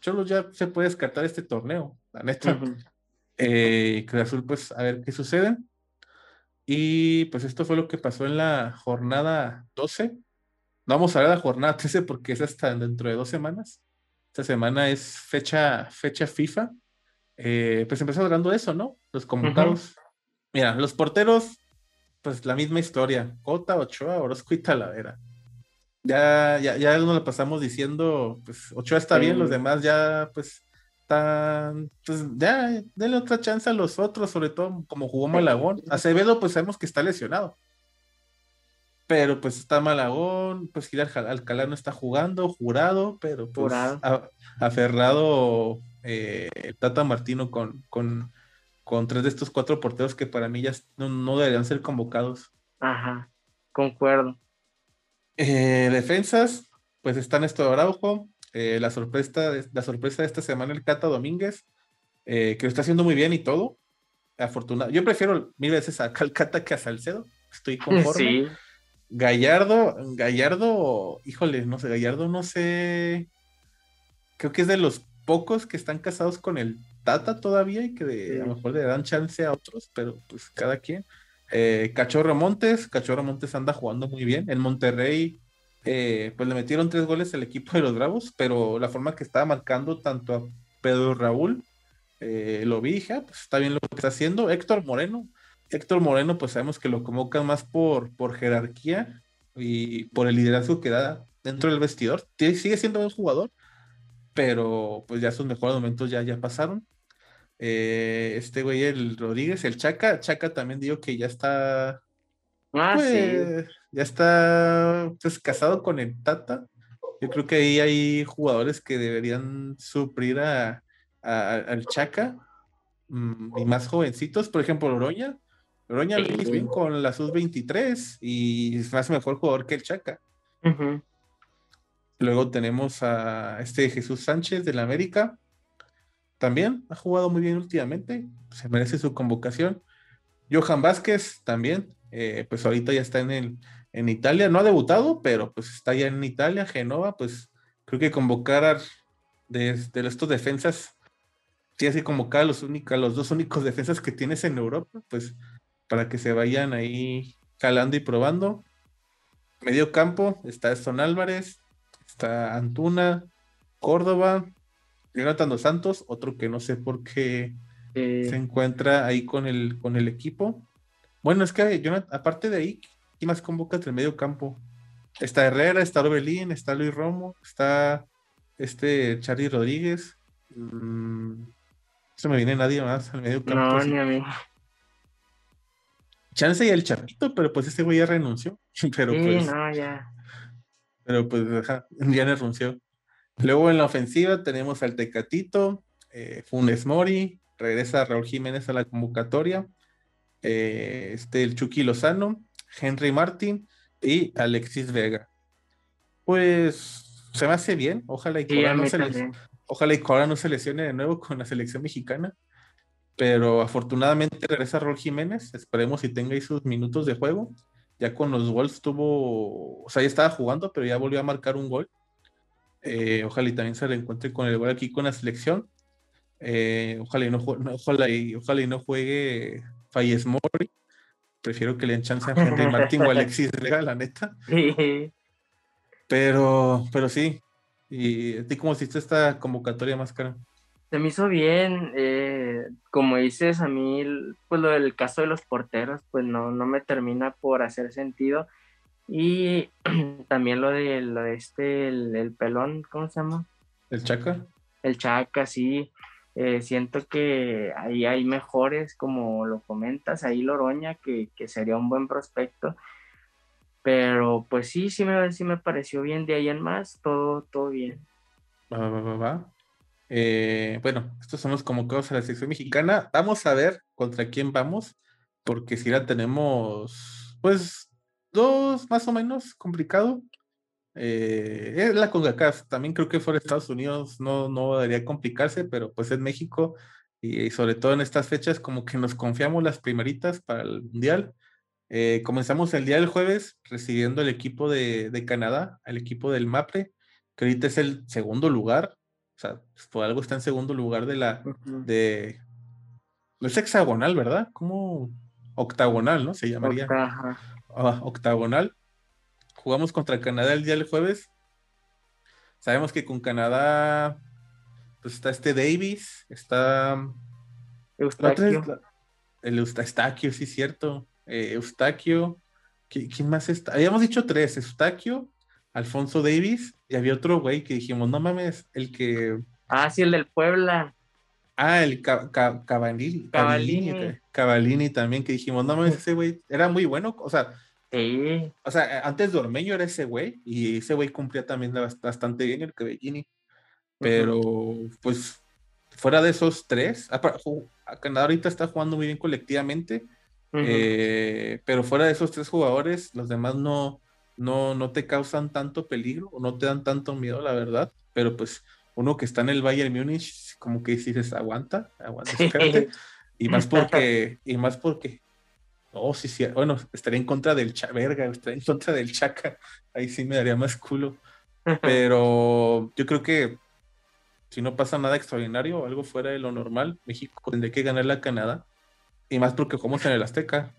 Cholos ya se puede descartar este torneo, la neta. Cruz Azul, pues a ver qué sucede. Y pues esto fue lo que pasó en la jornada 12. No vamos a ver la jornada 13 porque es hasta dentro de dos semanas. Esta semana es fecha, fecha FIFA. Eh, pues empezó hablando de eso, ¿no? Los convocados. Mira, los porteros, pues la misma historia. Cota, Ochoa, Orozco y Talavera. Ya, ya, ya nos lo pasamos diciendo, pues Ochoa está bien, los demás ya, pues pues ya, denle otra chance a los otros, sobre todo como jugó Malagón. Acevedo, pues sabemos que está lesionado. Pero pues está Malagón, pues Gil Alcalá no está jugando, jurado, pero pues aferrado eh, Tata Martino con, con, con, tres de estos cuatro porteros que para mí ya no, deberían ser convocados. Ajá, concuerdo. Eh, defensas, pues está Néstor Araujo, eh, la, sorpresa, la sorpresa de esta semana, el Cata Domínguez, eh, que lo está haciendo muy bien y todo. Afortunado. Yo prefiero mil veces a Calcata que a Salcedo. Estoy conforme. Gallardo, Gallardo, híjole, no sé, Gallardo no sé. Creo que es de los pocos que están casados con el Tata todavía y que a lo mejor le dan chance a otros, pero pues cada quien. Eh, Cachorro Montes, Cachorro Montes anda jugando muy bien. En Monterrey eh, pues le metieron tres goles al equipo de los Bravos, pero la forma que estaba marcando tanto a Pedro Raúl, eh, lo vi, ah, pues está bien lo que está haciendo. Héctor Moreno, Héctor Moreno, pues sabemos que lo convocan más por, por jerarquía y por el liderazgo que da dentro del vestidor. Sigue siendo un jugador, pero pues ya sus mejores momentos ya, ya pasaron. Eh, este güey, el Rodríguez, el Chaca, Chaca también digo que ya está Ah, pues, ya está pues, casado con el Tata. Yo creo que ahí hay jugadores que deberían suplir a, al Chaca mm, y más jovencitos. Por ejemplo, Oroña. Lo hizo bien con la Sub-23 y es más mejor jugador que el Chaca. Luego tenemos a este Jesús Sánchez del América. También ha jugado muy bien últimamente. Se merece su convocación. Johan Vázquez también eh, pues ahorita ya está en, el, en Italia, no ha debutado, pero pues está ya en Italia, Genova, pues creo que convocar a de, estos defensas, sí, así convocar a los, únicos, los dos únicos defensas que tienes en Europa, pues para que se vayan ahí calando y probando. Medio campo está Eston Álvarez, está Antuna, Córdoba, Jonathan Dos Santos, otro que no sé por qué se encuentra ahí con el, con el equipo. Bueno, es que yo, aparte de ahí, ¿quién más convoca el medio campo? Está Herrera, está Orbelín, está Luis Romo, está este Charlie Rodríguez. Mm, no se me viene nadie más al medio campo. No, ni a mí. Chance y el Chapito, pero pues este güey ya renunció. Pero sí, pues. no, ya. Pero pues ya renunció. Luego en la ofensiva tenemos al Tecatito, eh, Funes Mori, regresa Raúl Jiménez a la convocatoria. Eh, este, el Chucky Lozano, Henry Martin y Alexis Vega. Pues se me hace bien. Ojalá y Cora no se ojalá y no se lesione de nuevo con la selección mexicana. Pero afortunadamente regresa Rol Jiménez. Esperemos si tenga ahí sus minutos de juego. Ya con los Wolves tuvo, o sea, ya estaba jugando, pero ya volvió a marcar un gol. Eh, ojalá y también se le encuentre con el gol aquí con la selección. Eh, ojalá, y no, ojalá, y, ojalá y no juegue Falles Mori. Prefiero que le den chance a Henry Martín o Alexis Vega, la neta. Pero, pero sí. ¿Y a ti cómo hiciste esta convocatoria más cara? Se me hizo bien, eh, como dices, a mí, pues lo del caso de los porteros, pues no, no me termina por hacer sentido. Y también lo de, lo de este, el, pelón, ¿cómo se llama? ¿El Chaca? El Chaca, sí. Eh, siento que ahí hay mejores, como lo comentas, ahí Loroña, que, que sería un buen prospecto. Pero pues sí, sí me, sí me pareció bien. De ahí en más, todo, todo bien. Va, va, va, va. Eh, bueno, estos son los convocados a la sección mexicana. Vamos a ver contra quién vamos, porque si la tenemos, pues, dos más o menos complicado. Eh, es la CONCACAF, también creo que fuera Estados Unidos no, no debería complicarse, pero pues es México y, sobre todo en estas fechas como que nos confiamos las primeritas para el Mundial. Eh, comenzamos el día del jueves recibiendo el equipo de, de Canadá, el equipo del MAPRE, que ahorita es el segundo lugar sea, por algo está en segundo lugar de la. de No es hexagonal, ¿verdad? Como octagonal, ¿no? Se llamaría. Ah, octagonal. Jugamos contra Canadá el día del jueves. Sabemos que con Canadá pues está este Davis, está Eustaquio. El Eustaquio, sí, cierto. Eh, Eustaquio. ¿Quién más está? Habíamos dicho tres, Eustaquio, Alfonso Davis, y había otro güey que dijimos, no mames, el que. Ah, sí, el del Puebla. Ah, el Cavallini, Cavallini, también, que dijimos, no mames, ese güey era muy bueno, o sea. Sí. O sea, antes de Ormeño era ese güey, y ese güey cumplía también bastante bien el Cavallini. Pero, pues, fuera de esos tres, Canadá ahorita está jugando muy bien colectivamente, eh, pero fuera de esos tres jugadores, los demás no, no, no te causan tanto peligro o no te dan tanto miedo, la verdad, pero pues uno que está en el Bayern Múnich, como que dices, aguanta, aguanta, y más porque, y más porque, oh, sí, sí, bueno, estaría en contra del Chaverga, estaría en contra del Chaca, ahí sí me daría más culo, pero yo creo que si no pasa nada extraordinario o algo fuera de lo normal, México tendría que ganar la Canadá, y más porque jugamos en el Azteca.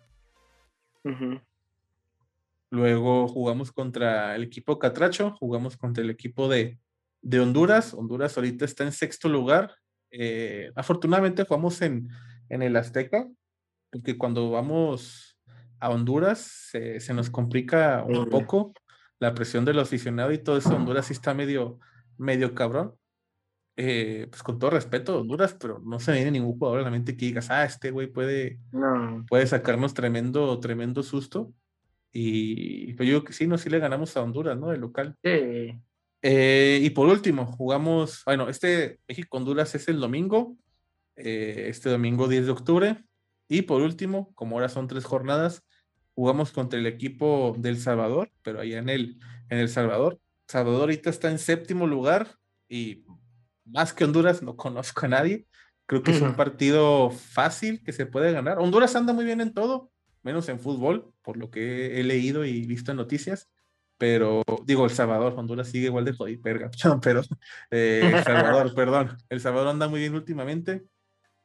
Luego jugamos contra el equipo Catracho, jugamos contra el equipo de, Honduras. Honduras ahorita está en sexto lugar. Eh, afortunadamente jugamos en, en, el Azteca, porque cuando vamos a Honduras se, nos complica un poco la presión del aficionado y todo eso. Honduras sí está medio, medio cabrón. Eh, pues con todo respeto, Honduras, pero no se viene ningún jugador a la mente que digas, ah, este güey puede, puede sacarnos tremendo, tremendo susto. Y pues yo creo que sí, no, sí le ganamos a Honduras, ¿no? El local. Sí. Eh, y por último, jugamos, bueno, este México-Honduras es el domingo, eh, este domingo 10 de octubre. Y por último, como ahora son tres jornadas, jugamos contra el equipo del Salvador, pero allá en el, en el Salvador. Salvador ahorita está en séptimo lugar y más que Honduras no conozco a nadie. Creo que es un partido fácil que se puede ganar. Honduras anda muy bien en todo menos en fútbol, por lo que he leído y visto en noticias. Pero digo, El Salvador, Honduras sigue igual de jodido, pero eh, El Salvador, perdón, El Salvador anda muy bien últimamente.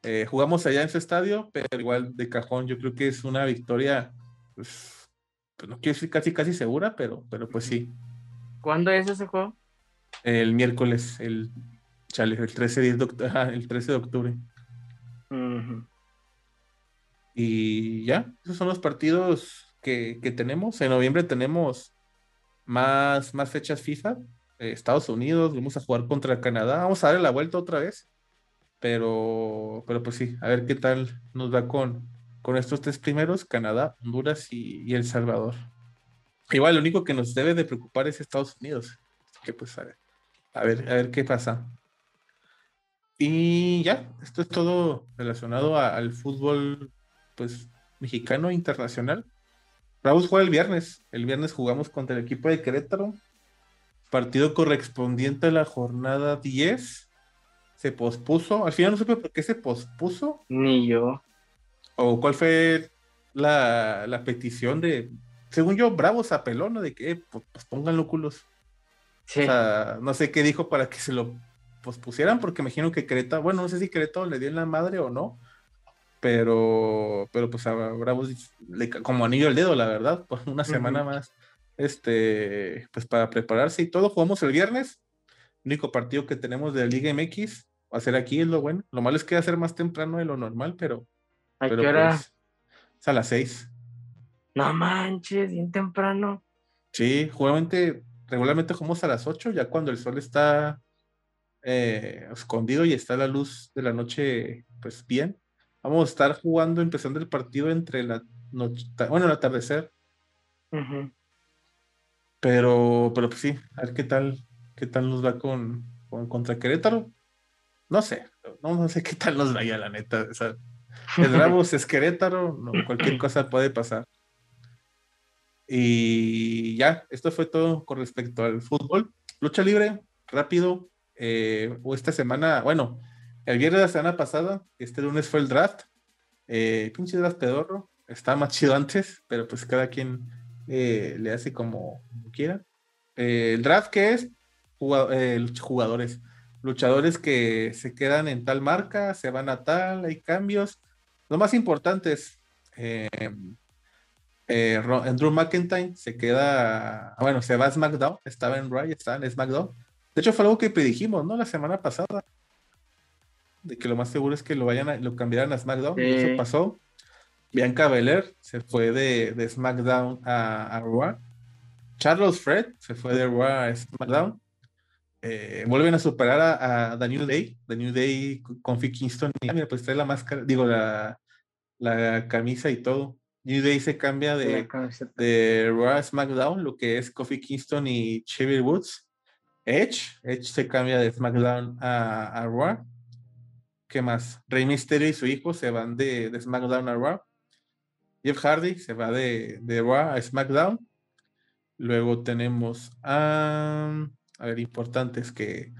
Eh, jugamos allá en su estadio, pero igual de cajón, yo creo que es una victoria, pues, pues, no quiero decir casi casi segura, pero, pero pues sí. ¿Cuándo es ese juego? El miércoles, el, chale, el 13 de, octubre, el 13 de octubre. Y ya, esos son los partidos que, tenemos. En noviembre tenemos más, más fechas FIFA. Eh, Estados Unidos, vamos a jugar contra Canadá. Vamos a darle la vuelta otra vez. Pero, pero pues sí, a ver qué tal nos va con, con estos tres primeros, Canadá, Honduras y, El Salvador. Igual, lo único que nos debe de preocupar es Estados Unidos. Que pues a ver, a ver qué pasa. Y ya, esto es todo relacionado al fútbol pues mexicano internacional. Bravos juega el viernes. El viernes jugamos contra el equipo de Querétaro. Partido correspondiente a la jornada 10. Se pospuso. Al final no supe por qué se pospuso. Ni yo. ¿O cuál fue la, la petición de. Según yo, Bravos apeló, ¿no? De que eh, pues, pónganlo culos. Sí. O sea, no sé qué dijo para que se lo pospusieran, porque imagino que Querétaro, bueno, no sé si Querétaro le dio en la madre o no, pero, pero pues a Bravos le, como anillo al dedo, la verdad, por una semana más, este, pues para prepararse y todo, jugamos el viernes, único partido que tenemos de la Liga MX, ser aquí, es lo bueno, lo malo es que va a ser más temprano de lo normal, pero, ¿A pero qué hora? pues, es a las seis. No manches, bien temprano. Sí, regularmente, regularmente jugamos a las 8, ya cuando el sol está eh, escondido y está la luz de la noche, pues bien. Vamos a estar jugando, empezando el partido entre la noche, bueno, el atardecer, Ujú. pero, pero pues sí, a ver qué tal, qué tal nos va con, con- contra Querétaro. No sé, no, no sé qué tal nos vaya, la neta. O sea, es Bravos, es Querétaro, no, cualquier cosa puede pasar. Y ya, esto fue todo con respecto al fútbol. Lucha libre, rápido. eh, o esta semana, bueno, el viernes de la semana pasada, este lunes fue el draft. Eh, pinche draft pedorro. Está más chido antes, pero pues cada quien eh, le hace como quiera. Eh, el draft, ¿qué es? Eh, jugadores. Luchadores que se quedan en tal marca, se van a tal, hay cambios. Lo más importante es Andrew McIntyre se queda, bueno, se va a SmackDown, estaba en Raw, estaba en SmackDown. De hecho, fue algo que predijimos, ¿no? La semana pasada, de que lo más seguro es que lo vayan a, lo cambiaran a SmackDown, Sí. eso pasó. Bianca Belair se fue de, de SmackDown a, a Raw. Charles Fred se fue de Raw a SmackDown. Eh, vuelven a superar a, a The New Day, The New Day con Kofi Kingston. Y, ah, mira, pues trae la máscara, digo, la, la camisa y todo. New Day se cambia de, de Raw a SmackDown, lo que es Kofi Kingston y Xavier Woods. Edge, Edge se cambia de SmackDown a, a Raw. ¿Qué más? Rey Mysterio y su hijo se van de, de SmackDown a Raw. Jeff Hardy se va de, de Raw a SmackDown. Luego tenemos a, a ver, importantes que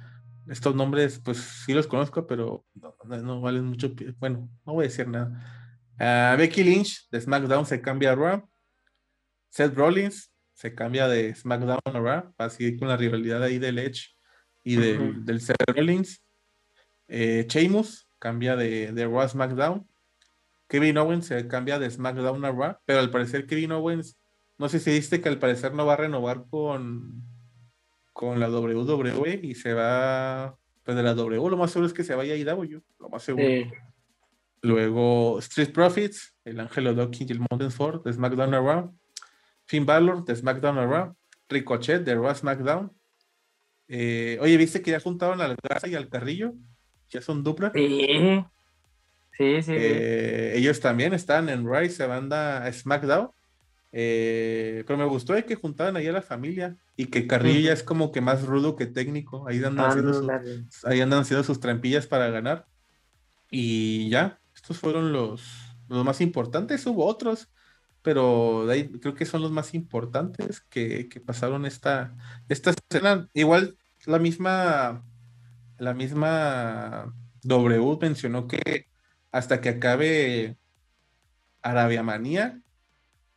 estos nombres, pues sí los conozco, pero no, valen mucho. Bueno, no voy a decir nada. Ah, Becky Lynch de SmackDown se cambia a Raw. Seth Rollins se cambia de SmackDown a Raw para seguir con la rivalidad ahí del Edge y del Seth Rollins. Eh, Sheamus cambia de, de Raw a SmackDown. Kevin Owens se cambia de SmackDown a Raw, pero al parecer Kevin Owens, no sé si viste que al parecer no va a renovar con, con la WWE y se va pues de la W, lo más seguro es que se vaya a IW, lo más seguro. Sí. Luego Street Profits, el Ángelo Dawkins y el Mountain Ford de SmackDown a Raw. Finn Balor de SmackDown a Raw. Ricochet de Raw SmackDown. Eh, oye, ¿viste que ya juntaron al Garza y al Carrillo? Ya son dupla. Sí. Sí, sí, sí. Eh, ellos también están en y se van a SmackDown. Eh, pero me gustó que juntaban ahí a la familia y que Carrillo ya es como que más rudo que técnico. Ahí andan, haciendo, su- Ándale. ahí andan haciendo sus trampillas para ganar. Y ya, estos fueron los, los más importantes. Hubo otros, pero de ahí creo que son los más importantes que, que pasaron esta, esta escena. Igual la misma, la misma W mencionó que hasta que acabe Arabia Manía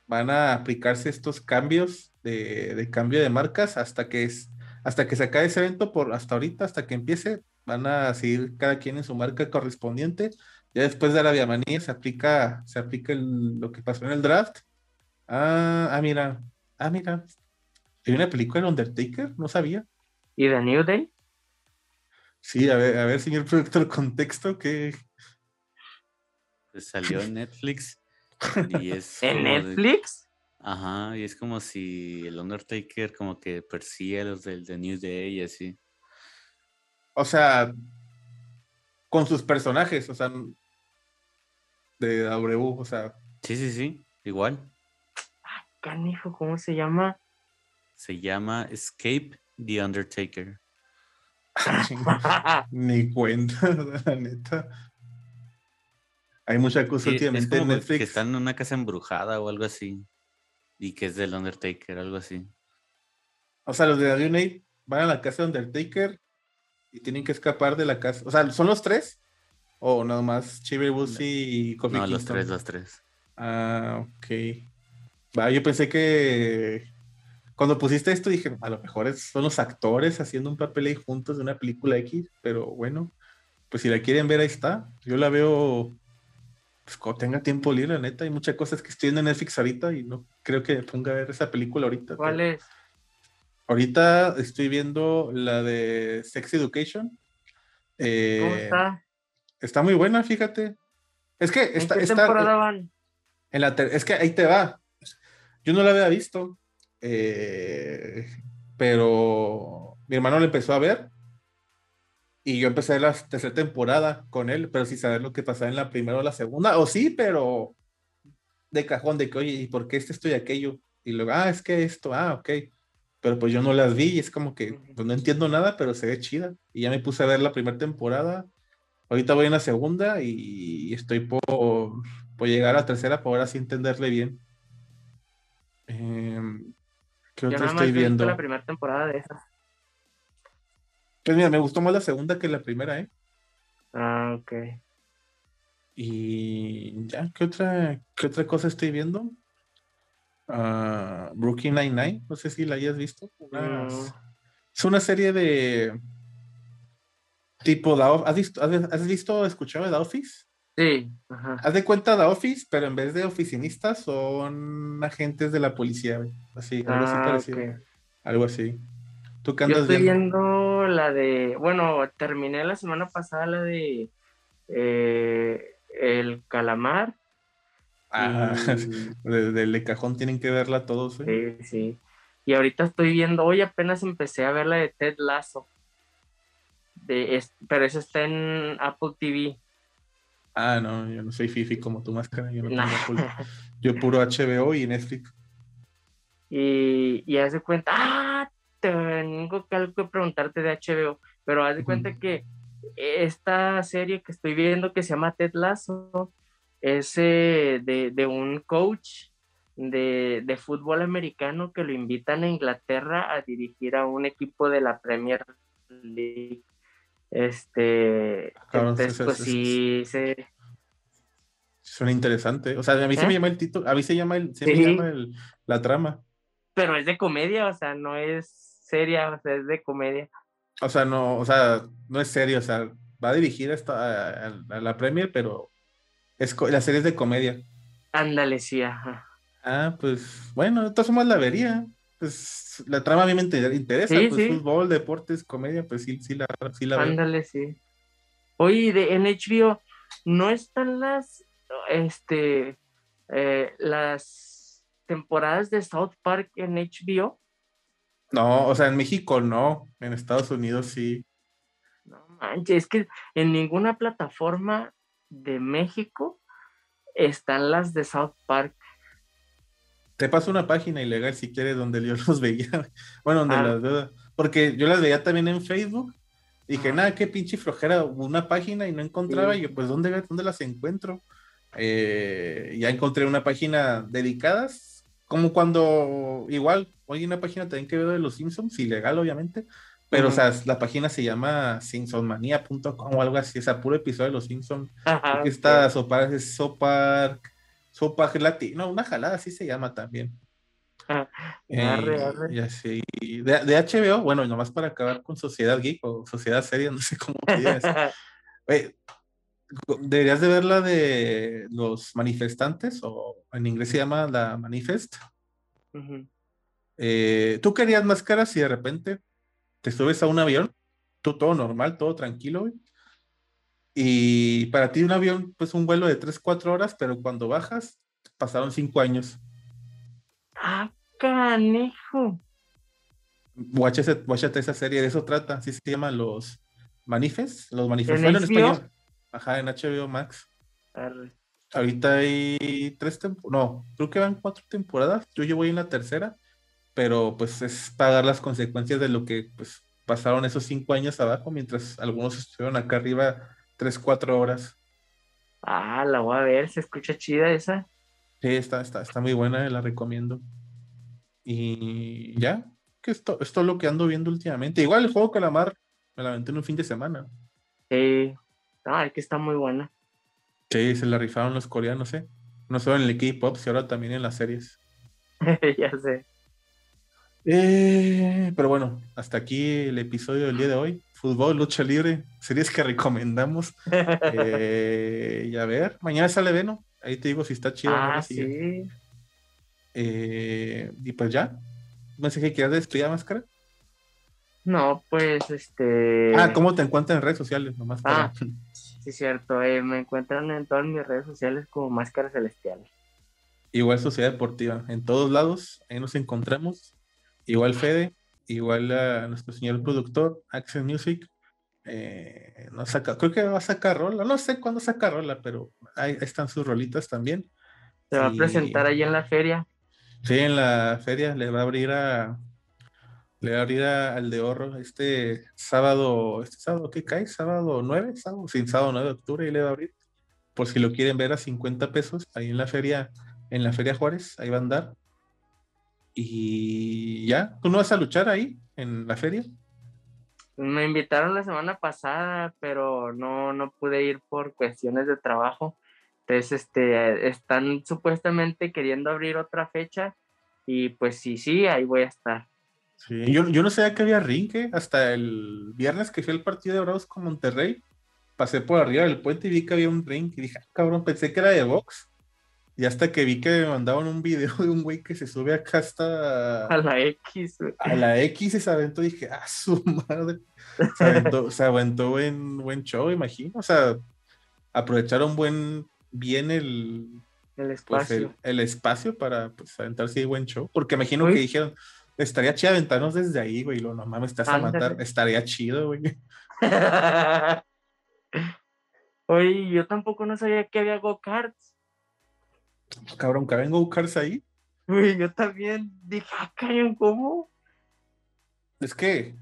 van a aplicarse estos cambios de, de cambio de marcas hasta que es, hasta que se acabe ese evento por hasta ahorita, hasta que empiece, van a seguir cada quien en su marca correspondiente. Ya después de Arabia Manía se aplica, se aplica lo que pasó en el draft. Ah, ah, mira, ah, mira. ¿Hay una película de Undertaker? No sabía. ¿Y The New Day? Sí, a ver, a ver, señor productor, contexto, que Pues salió en Netflix y es ¿En de- Netflix? Ajá, y es como si el Undertaker como que persigue a los del The New Day y así. o sea, con sus personajes, o sea, de W, o sea, Sí, sí, sí, igual. Canijo, ¿cómo se llama? Se llama Escape the Undertaker. ni cuenta, la neta. Hay mucha cosa Sí, es últimamente en como que Netflix. están en una casa embrujada o algo así. Y que es del Undertaker, algo así. O sea, los de The Night van a la casa de Undertaker y tienen que escapar de la casa. O sea, ¿son los tres? ¿O nada más Chiver Bussy y Kofi No, los tres, los tres. Ah, ok. Va, yo pensé que cuando pusiste esto dije, a lo mejor son los actores haciendo un papel ahí juntos de una película X, pero bueno, pues si la quieren ver ahí está. Yo la veo pues cuando tenga tiempo libre, la neta. Hay muchas cosas que estoy viendo en Netflix ahorita y no creo que ponga a ver esa película ahorita. ¿Cuál es? Ahorita estoy viendo la de Sex Education. Eh, ¿Cómo está? Está muy buena, fíjate. Es que está, ¿En qué está- temporada van? en la es que ahí te va. Yo no la había visto, eh, pero mi hermano la empezó a ver y yo empecé la tercera temporada con él, pero sin saber lo que pasaba en la primera o la segunda. O sí, pero de cajón, de que, oye, ¿y por qué este esto y aquello? Y luego, ah, es que esto, ah, ok. Pero pues yo no las vi y es como que pues, no entiendo nada, pero se ve chida. Y ya me puse a ver la primera temporada. Ahorita voy en la segunda y estoy por, por llegar a la tercera para ahora sí entenderle bien. Em, ¿Qué Yo otra nada más estoy viendo? la primera temporada de esa. Pues mira, me gustó más la segunda que la primera, ¿eh? Ah, ok. Y ya, ¿qué otra, qué otra cosa estoy viendo? Ah, Brooklyn Nine-Nine, no sé si la hayas visto. No. Es una serie de tipo ¿Has visto, has, has visto, escuchado de The Office? Sí, ajá. Haz de cuenta The Office, pero en vez de oficinistas son agentes de la policía, güey. Así, algo así Ah, parecido. ok. Algo así. ¿Tú qué Yo estoy viendo? viendo la de, bueno, terminé la semana pasada la de eh, El Calamar. Ah, y- de, de- de cajón tienen que verla todos, ¿eh? sí, sí. Y ahorita estoy viendo, hoy apenas empecé a ver la de Ted Lasso. De, es- pero eso está en Apple TV. Ah, no, yo no soy fifi como tu máscara, yo no Nah. tengo. Yo puro HBO y Netflix. y, y haz de cuenta, ah, tengo que algo que preguntarte de HBO, pero haz de cuenta que esta serie que estoy viendo que se llama Ted Lasso es eh, de, de un coach de, de fútbol americano que lo invitan a Inglaterra a dirigir a un equipo de la Premier League. Este, Cabrón, entonces, eso- pues sí, se, Suena interesante. O sea, a mí se me ¿Eh? llama el título, a mí se llama el, se me llama el- la trama. pero es de comedia, o sea, no es seria, o sea, es de comedia. O sea, no, o sea, no es serio, o sea, va a dirigir esta, a, a la Premier, pero es la serie es de comedia. Ándale, sí, ajá. Ah, pues bueno, de todas formas la vería. Pues la trama a mí me inter- interesa, Sí, pues sí. fútbol, deportes, comedia, pues sí, sí la, sí la veo. Ándale, sí. Oye, de, en HBO, ¿no están las, este, eh, las temporadas de South Park en HBO? No, o sea, en México no, en Estados Unidos sí. No manches, es que en ninguna plataforma de México están las de South Park. Te paso una página ilegal si quieres donde yo los veía. Bueno, donde Ah. las veo. Porque yo las veía también en Facebook. Y dije, Ah. nada, qué pinche flojera, una página y no encontraba. Sí. Y yo, pues, ¿dónde, dónde las encuentro? Eh, ya encontré una página dedicadas, como cuando, igual, hoy una página también que veo de los Simpsons, ilegal obviamente, pero, o sea, la página se llama simpsonmanía.com o algo así, o sea, puro episodio de los Simpsons. Ajá, está Sopar, es Sopark, Sopark Latino, una jalada así se llama también. Ah, Eh, arre, arre. y así. De, de HBO, bueno, nomás para acabar con Sociedad Geek o Sociedad Seria, no sé cómo. Oye, deberías de ver la de los manifestantes, o en inglés se llama la Manifest. Eh, ¿Tú querías máscaras si de repente te subes a un avión? Tú todo normal, todo tranquilo, güey. Y para ti un avión, pues un vuelo de 3, 4 horas, pero cuando bajas, pasaron 5 años. Ah, canejo. Guáchate, esa serie, de eso trata, así se llaman los Manifest, los ¿En manifestos en HBO? español. Ajá, en HBO Max. Arre. Ahorita hay tres temporadas, no, creo que van cuatro temporadas. Yo llevo ahí en la tercera, pero pues es pagar las consecuencias de lo que pues pasaron esos cinco años abajo, mientras algunos estuvieron acá arriba tres, cuatro horas. Ah, la voy a ver, se escucha chida esa. Sí, está, está, está muy buena, la recomiendo. Y ya, que esto, esto es lo que ando viendo últimamente. Igual el juego Calamar me la aventé en un fin de semana. Sí, ah, que está muy buena. Sí, se la rifaron los coreanos, ¿eh? No solo en el K-pop, sino ahora también en las series. ya sé. Eh, pero bueno, hasta aquí el episodio del día de hoy. Fútbol, lucha libre, series que recomendamos. Eh, y a ver, mañana sale Veno. Ahí te digo si está chido. Ah, sí. Eh, y pues ya. No sé qué quieras despedir máscara. No, pues este. Ah, ¿cómo te encuentran en redes sociales? Nomás para... Ah, sí, cierto. me encuentran en todas mis redes sociales como Máscara Celestial. Igual Sociedad Deportiva. En todos lados, ahí nos encontramos. Igual Fede, igual a nuestro señor productor, Access Music. Eh, no saca, creo que va a sacar rola, no sé cuándo saca rola, pero ahí están sus rolitas también. Se va a presentar ahí en la feria. Sí, en la feria le va a abrir a le va a abrir al de Horro este sábado, este sábado, ¿qué cae? Sábado 9, sábado, sin sábado 9 de octubre, y le va a abrir. Por si lo quieren ver a 50 pesos, ahí en la feria, en la Feria Juárez, ahí va a andar. Y ya, ¿tú no vas a luchar ahí en la feria? Me invitaron la semana pasada, pero no, no pude ir por cuestiones de trabajo. Entonces, este, están supuestamente queriendo abrir otra fecha y pues sí, sí, ahí voy a estar. Sí, yo, yo no sabía que había rinque hasta el viernes que fue el partido de Bravos con Monterrey. Pasé por arriba del puente y vi que había un ring y dije, ah, cabrón, pensé que era de box. Y hasta que vi que me mandaban un video de un güey que se sube acá hasta. A la X. A la X y se aventó. Dije, ah, su madre. Se aventó, se aventó buen, buen show, imagino. O sea, aprovecharon buen, bien el. El pues, espacio. el, espacio para pues, aventarse buen show. Porque imagino que dijeron, estaría chido aventarnos desde ahí, güey. Lo no mames, estás a matar. Estaría chido, güey. Oye, yo tampoco no sabía que había go-karts. Cabrón, que vengo a buscarse ahí. Uy, yo también dije, ah, ¿cómo? Es que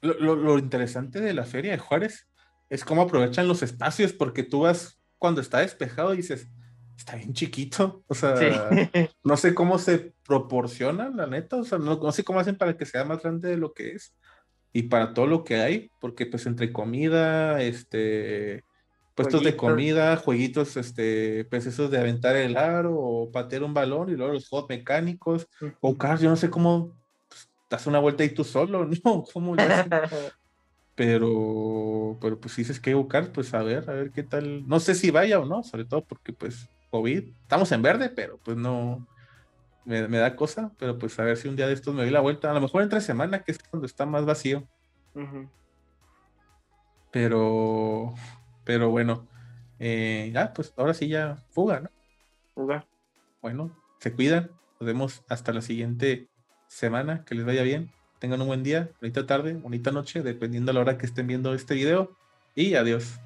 lo, interesante de la feria de Juárez es cómo aprovechan los espacios, porque tú vas cuando está despejado y dices, está bien chiquito. O sea, no sé cómo se proporciona, la neta. O sea, no, no, sé cómo hacen para que sea más grande de lo que es. Y para todo lo que hay, porque pues entre comida, este, puestos de comida, jueguitos, este, pues esos de aventar el aro o patear un balón y luego los juegos mecánicos, o cars, yo no sé cómo pues, das una vuelta y tú solo, ¿no? ¿Cómo pero, pero pues si dices que buscar, pues a ver, a ver qué tal. No sé si vaya o no, sobre todo porque pues COVID, estamos en verde, pero pues no, me, da cosa, pero pues a ver si un día de estos me doy la vuelta, a lo mejor entre semana, que es cuando está más vacío. Pero, pero bueno, eh, ya, pues ahora sí ya fuga, ¿no? Fuga. Bueno, se cuidan. Nos vemos hasta la siguiente semana. Que les vaya bien. Tengan un buen día, bonita tarde, bonita noche, dependiendo a la hora que estén viendo este video. Y adiós.